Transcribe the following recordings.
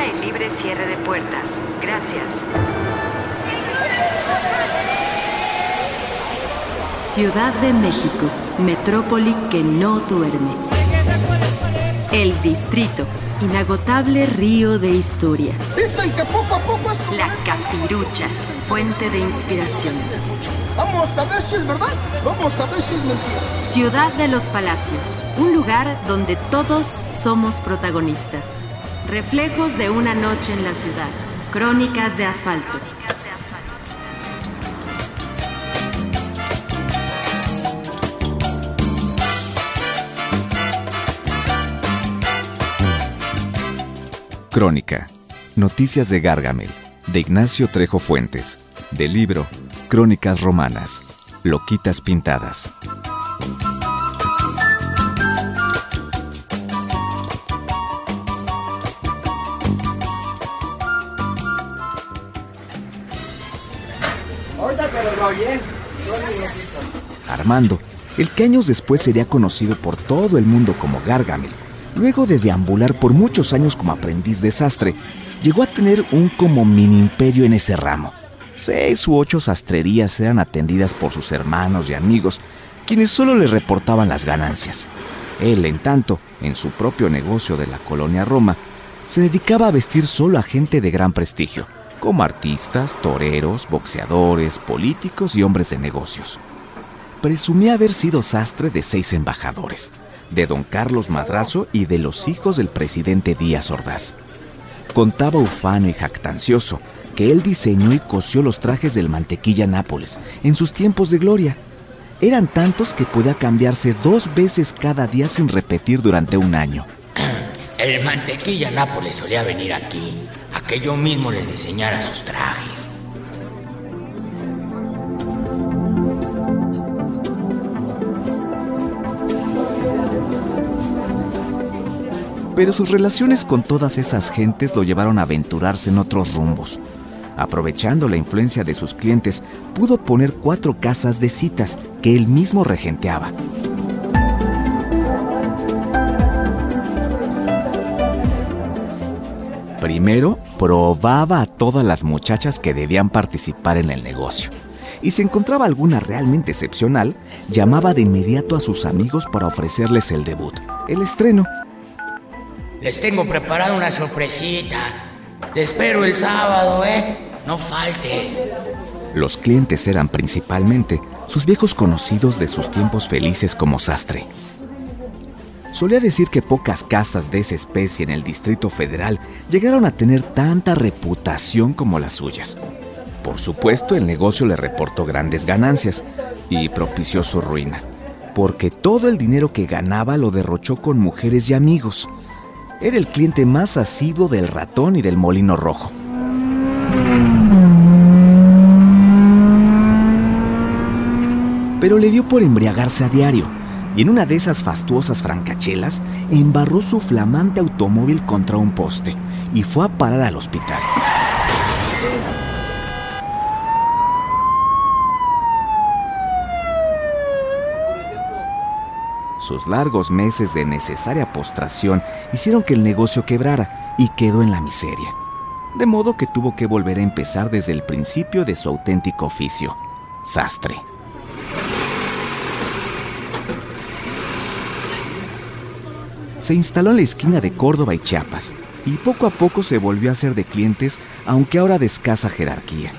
Autoriza el libre cierre de puertas. Gracias. Ciudad de México, metrópoli que no duerme. El distrito, inagotable río de historias. Dicen que poco a poco es... La capirucha, fuente de inspiración. Vamos a ver si es verdad, vamos a ver si es mentira. Ciudad de los Palacios, un lugar donde todos somos protagonistas. Reflejos de una noche en la ciudad. Crónicas de asfalto. Crónica. Noticias de Gargamel. De Ignacio Trejo Fuentes. Del libro Crónicas Romanas. Loquitas Pintadas. Armando, el que años después sería conocido por todo el mundo como Gargamel, luego de deambular por muchos años como aprendiz de sastre, llegó a tener un como mini imperio en ese ramo. Seis u ocho sastrerías eran atendidas por sus hermanos y amigos, quienes solo le reportaban las ganancias. Él, en tanto, en su propio negocio de la colonia Roma, se dedicaba a vestir solo a gente de gran prestigio, como artistas, toreros, boxeadores, políticos y hombres de negocios. Presumía haber sido sastre de seis embajadores, de don Carlos Madrazo y de los hijos del presidente Díaz Ordaz. Contaba ufano y jactancioso que él diseñó y cosió los trajes del Mantequilla Nápoles en sus tiempos de gloria. Eran tantos que podía cambiarse dos veces cada día sin repetir durante un año. El Mantequilla Nápoles solía venir aquí, a que yo mismo le diseñara sus trajes. Pero sus relaciones con todas esas gentes lo llevaron a aventurarse en otros rumbos. Aprovechando la influencia de sus clientes, pudo poner cuatro casas de citas que él mismo regenteaba. Primero, probaba a todas las muchachas que debían participar en el negocio. Y si encontraba alguna realmente excepcional, llamaba de inmediato a sus amigos para ofrecerles el debut, el estreno. Les tengo preparada una sorpresita. Te espero el sábado, ¿eh? No faltes. Los clientes eran principalmente sus viejos conocidos de sus tiempos felices como sastre. Solía decir que pocas casas de esa especie en el Distrito Federal llegaron a tener tanta reputación como las suyas. Por supuesto, el negocio le reportó grandes ganancias y propició su ruina, porque todo el dinero que ganaba lo derrochó con mujeres y amigos. Era el cliente más asiduo del ratón y del molino rojo. Pero le dio por embriagarse a diario y en una de esas fastuosas francachelas embarró su flamante automóvil contra un poste y fue a parar al hospital. Sus largos meses de necesaria postración hicieron que el negocio quebrara y quedó en la miseria. De modo que tuvo que volver a empezar desde el principio de su auténtico oficio, sastre. Se instaló en la esquina de Córdoba y Chiapas y poco a poco se volvió a hacer de clientes, aunque ahora de escasa jerarquía.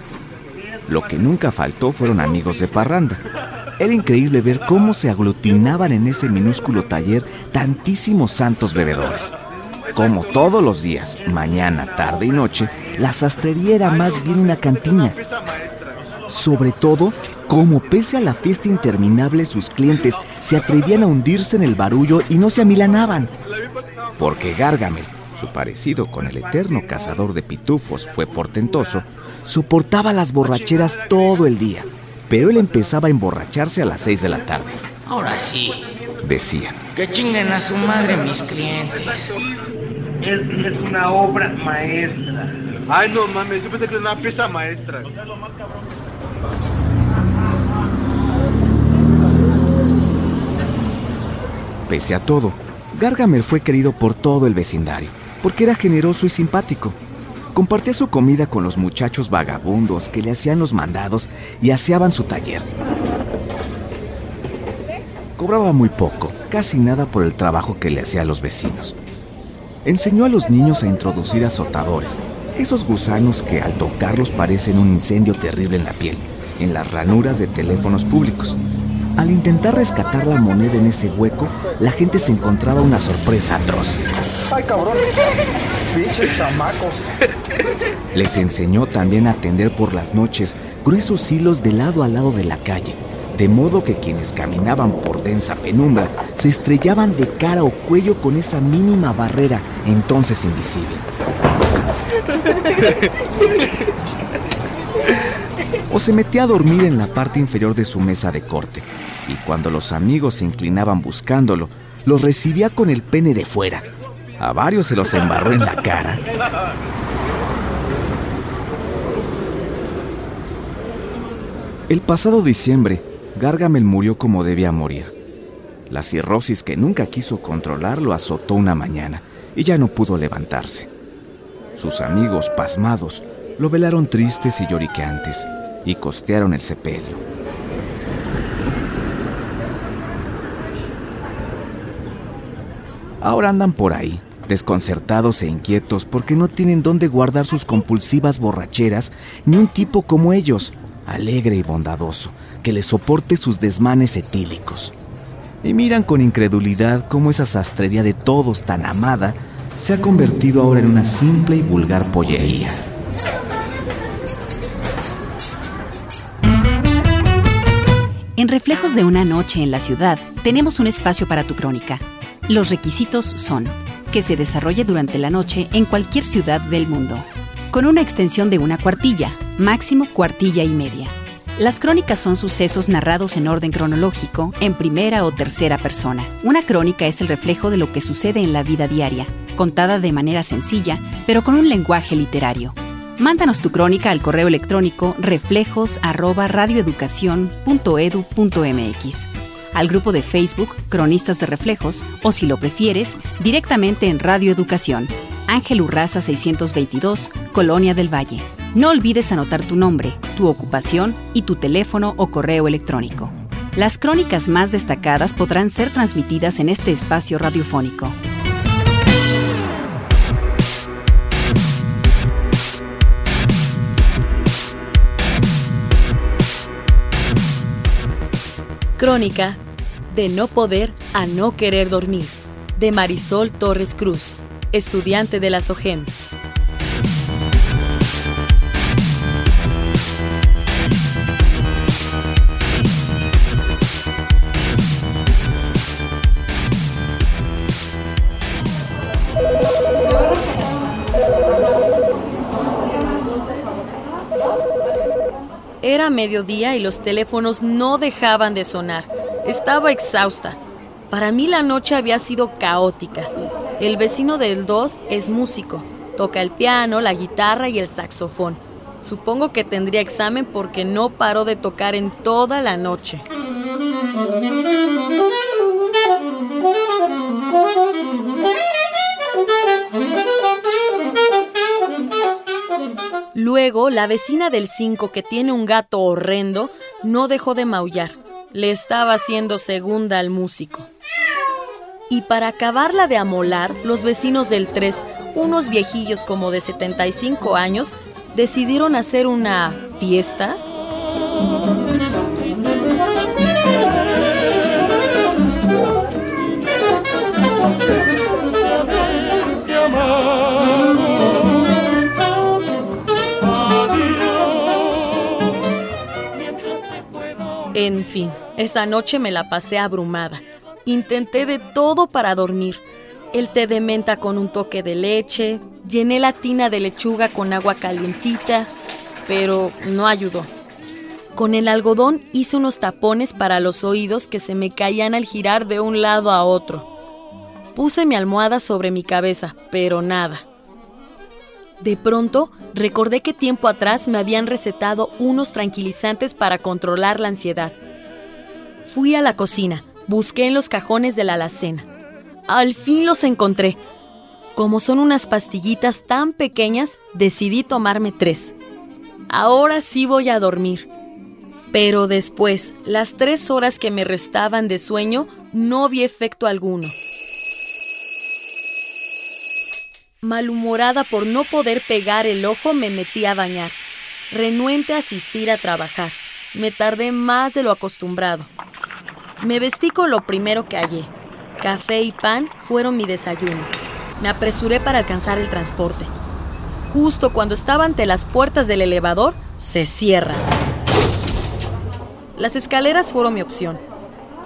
Lo que nunca faltó fueron amigos de parranda. Era increíble ver cómo se aglutinaban en ese minúsculo taller tantísimos santos bebedores. Como todos los días, mañana, tarde y noche, la sastrería era más bien una cantina. Sobre todo, como pese a la fiesta interminable sus clientes se atrevían a hundirse en el barullo y no se amilanaban. Porque Gargamel, su parecido con el eterno cazador de pitufos fue portentoso, soportaba las borracheras todo el día, pero él empezaba a emborracharse a las seis de la tarde. Ahora sí, Decía, que chinguen a su madre mis clientes. Es, es una obra maestra. Ay, no mames, yo pensé que era una pieza maestra. Pese a todo, Gargamel fue querido por todo el vecindario, porque era generoso y simpático. Compartía su comida con los muchachos vagabundos que le hacían los mandados y aseaban su taller. Cobraba muy poco, casi nada por el trabajo que le hacía a los vecinos. Enseñó a los niños a introducir azotadores, esos gusanos que al tocarlos parecen un incendio terrible en la piel, en las ranuras de teléfonos públicos. Al intentar rescatar la moneda en ese hueco, la gente se encontraba una sorpresa atroz. ¡Ay, cabrón! ¡Pinches chamacos! Les enseñó también a tender por las noches gruesos hilos de lado a lado de la calle, de modo que quienes caminaban por densa penumbra se estrellaban de cara o cuello con esa mínima barrera entonces invisible. O se metía a dormir en la parte inferior de su mesa de corte, y cuando los amigos se inclinaban buscándolo, los recibía con el pene de fuera. A varios se los embarró en la cara. El pasado diciembre, Gargamel murió como debía morir. La cirrosis que nunca quiso controlar lo azotó una mañana y ya no pudo levantarse. Sus amigos, pasmados, lo velaron tristes y lloriqueantes y costearon el sepelio. Ahora andan por ahí, desconcertados e inquietos porque no tienen dónde guardar sus compulsivas borracheras ni un tipo como ellos, alegre y bondadoso, que les soporte sus desmanes etílicos. Y miran con incredulidad cómo esa sastrería de todos tan amada se ha convertido ahora en una simple y vulgar pollería. Reflejos de una noche en la ciudad, tenemos un espacio para tu crónica. Los requisitos son que se desarrolle durante la noche en cualquier ciudad del mundo, con una extensión de una cuartilla, máximo cuartilla y media. Las crónicas son sucesos narrados en orden cronológico, en primera o tercera persona. Una crónica es el reflejo de lo que sucede en la vida diaria, contada de manera sencilla, pero con un lenguaje literario. Mándanos tu crónica al correo electrónico reflejos@radioeducacion.edu.mx, al grupo de Facebook Cronistas de Reflejos o si lo prefieres, directamente en Radio Educación, Ángel Urraza 622, Colonia del Valle. No olvides anotar tu nombre, tu ocupación y tu teléfono o correo electrónico. Las crónicas más destacadas podrán ser transmitidas en este espacio radiofónico. Crónica de no poder a no querer dormir, de Marisol Torres Cruz, estudiante de la SOGEM. Era mediodía y los teléfonos no dejaban de sonar. Estaba exhausta. Para mí la noche había sido caótica. El vecino del 2 es músico. Toca el piano, la guitarra y el saxofón. Supongo que tendría examen porque no paró de tocar en toda la noche. Luego, la vecina del 5, que tiene un gato horrendo, no dejó de maullar. Le estaba haciendo segunda al músico. Y para acabarla de amolar, los vecinos del 3, unos viejillos como de 75 años, decidieron hacer una fiesta. En fin, esa noche me la pasé abrumada. Intenté de todo para dormir. El té de menta con un toque de leche, llené la tina de lechuga con agua calientita, pero no ayudó. Con el algodón hice unos tapones para los oídos que se me caían al girar de un lado a otro. Puse mi almohada sobre mi cabeza, pero nada. De pronto, recordé que tiempo atrás me habían recetado unos tranquilizantes para controlar la ansiedad. Fui a la cocina, busqué en los cajones de la alacena. Al fin los encontré. Como son unas pastillitas tan pequeñas, decidí tomarme tres. Ahora sí voy a dormir. Pero después, las tres horas que me restaban de sueño, no vi efecto alguno. Malhumorada por no poder pegar el ojo, me metí a bañar. Renuente a asistir a trabajar. Me tardé más de lo acostumbrado. Me vestí con lo primero que hallé. Café y pan fueron mi desayuno. Me apresuré para alcanzar el transporte. Justo cuando estaba ante las puertas del elevador, se cierran. Las escaleras fueron mi opción.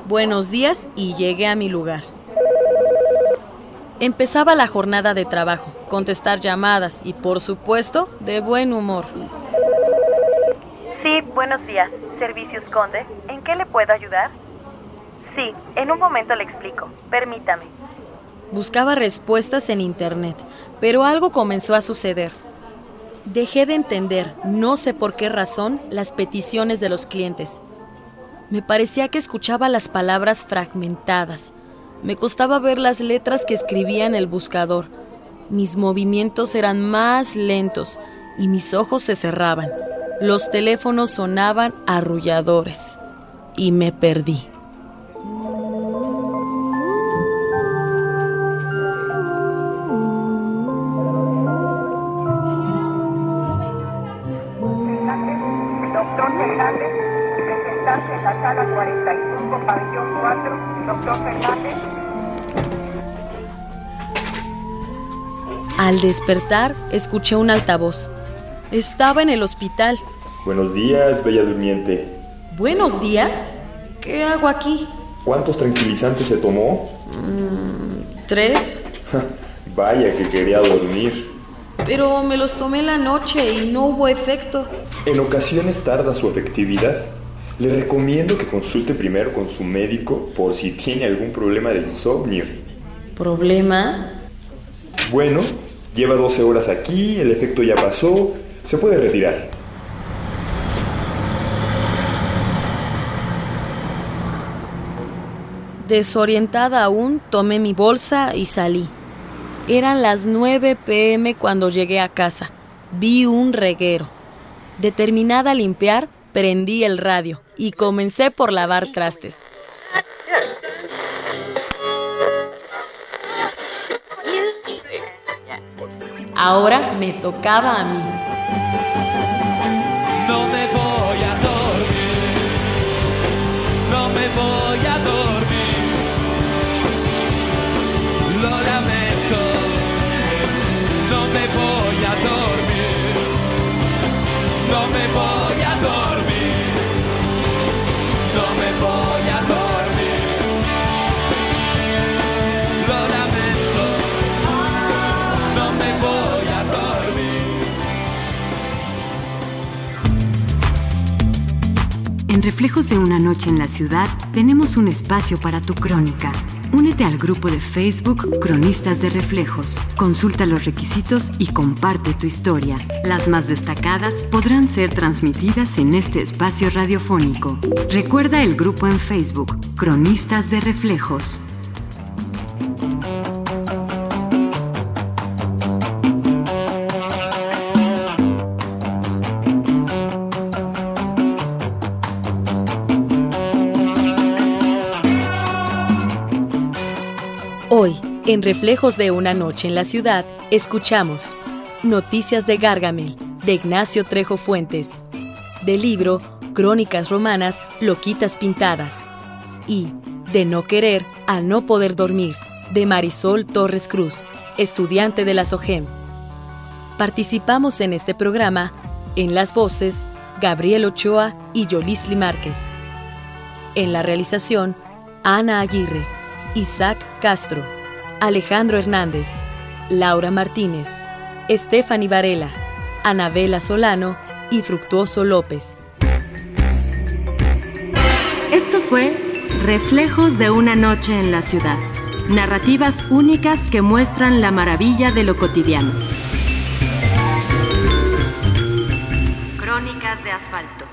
Buenos días y llegué a mi lugar. Empezaba la jornada de trabajo, contestar llamadas y, por supuesto, de buen humor. Sí, buenos días. Servicios Conde. ¿En qué le puedo ayudar? Sí, en un momento le explico. Permítame. Buscaba respuestas en Internet, pero algo comenzó a suceder. Dejé de entender, no sé por qué razón, las peticiones de los clientes. Me parecía que escuchaba las palabras fragmentadas me costaba ver las letras que escribía en el buscador. Mis movimientos eran más lentos y mis ojos se cerraban. Los teléfonos sonaban arrulladores y me perdí. En la sala 45, pabellón 4. Doctor Fernández. Al despertar, escuché un altavoz. Estaba en el hospital. Buenos días, bella durmiente. ¿Buenos días? ¿Qué hago aquí? ¿Cuántos tranquilizantes se tomó? Mm, ¿Tres? Vaya que quería dormir. Pero me los tomé la noche y no hubo efecto. En ocasiones tarda su efectividad. Le recomiendo que consulte primero con su médico por si tiene algún problema de insomnio. ¿Problema? Bueno, lleva 12 horas aquí, el efecto ya pasó, se puede retirar. Desorientada aún, tomé mi bolsa y salí. Eran las 9 pm cuando llegué a casa. Vi un reguero. Determinada a limpiar, prendí el radio y comencé por lavar trastes. Ahora me tocaba a mí. Reflejos de una noche en la ciudad tenemos un espacio para tu crónica. Únete al grupo de Facebook Cronistas de Reflejos. Consulta los requisitos y comparte tu historia. Las más destacadas podrán ser transmitidas en este espacio radiofónico. Recuerda el grupo en Facebook Cronistas de Reflejos. Hoy, en Reflejos de una noche en la ciudad, escuchamos Noticias de Gargamel, de Ignacio Trejo Fuentes, del libro Crónicas Romanas, Loquitas Pintadas, y De no querer a no poder dormir, de Marisol Torres Cruz, estudiante de la SOGEM. Participamos en este programa en las voces Gabriel Ochoa y Yolisli Márquez. En la realización, Ana Aguirre, Isaac Castro, Alejandro Hernández, Laura Martínez, Stephanie Varela, Anabela Solano y Fructuoso López. Esto fue Reflejos de una noche en la ciudad. Narrativas únicas que muestran la maravilla de lo cotidiano. Crónicas de asfalto.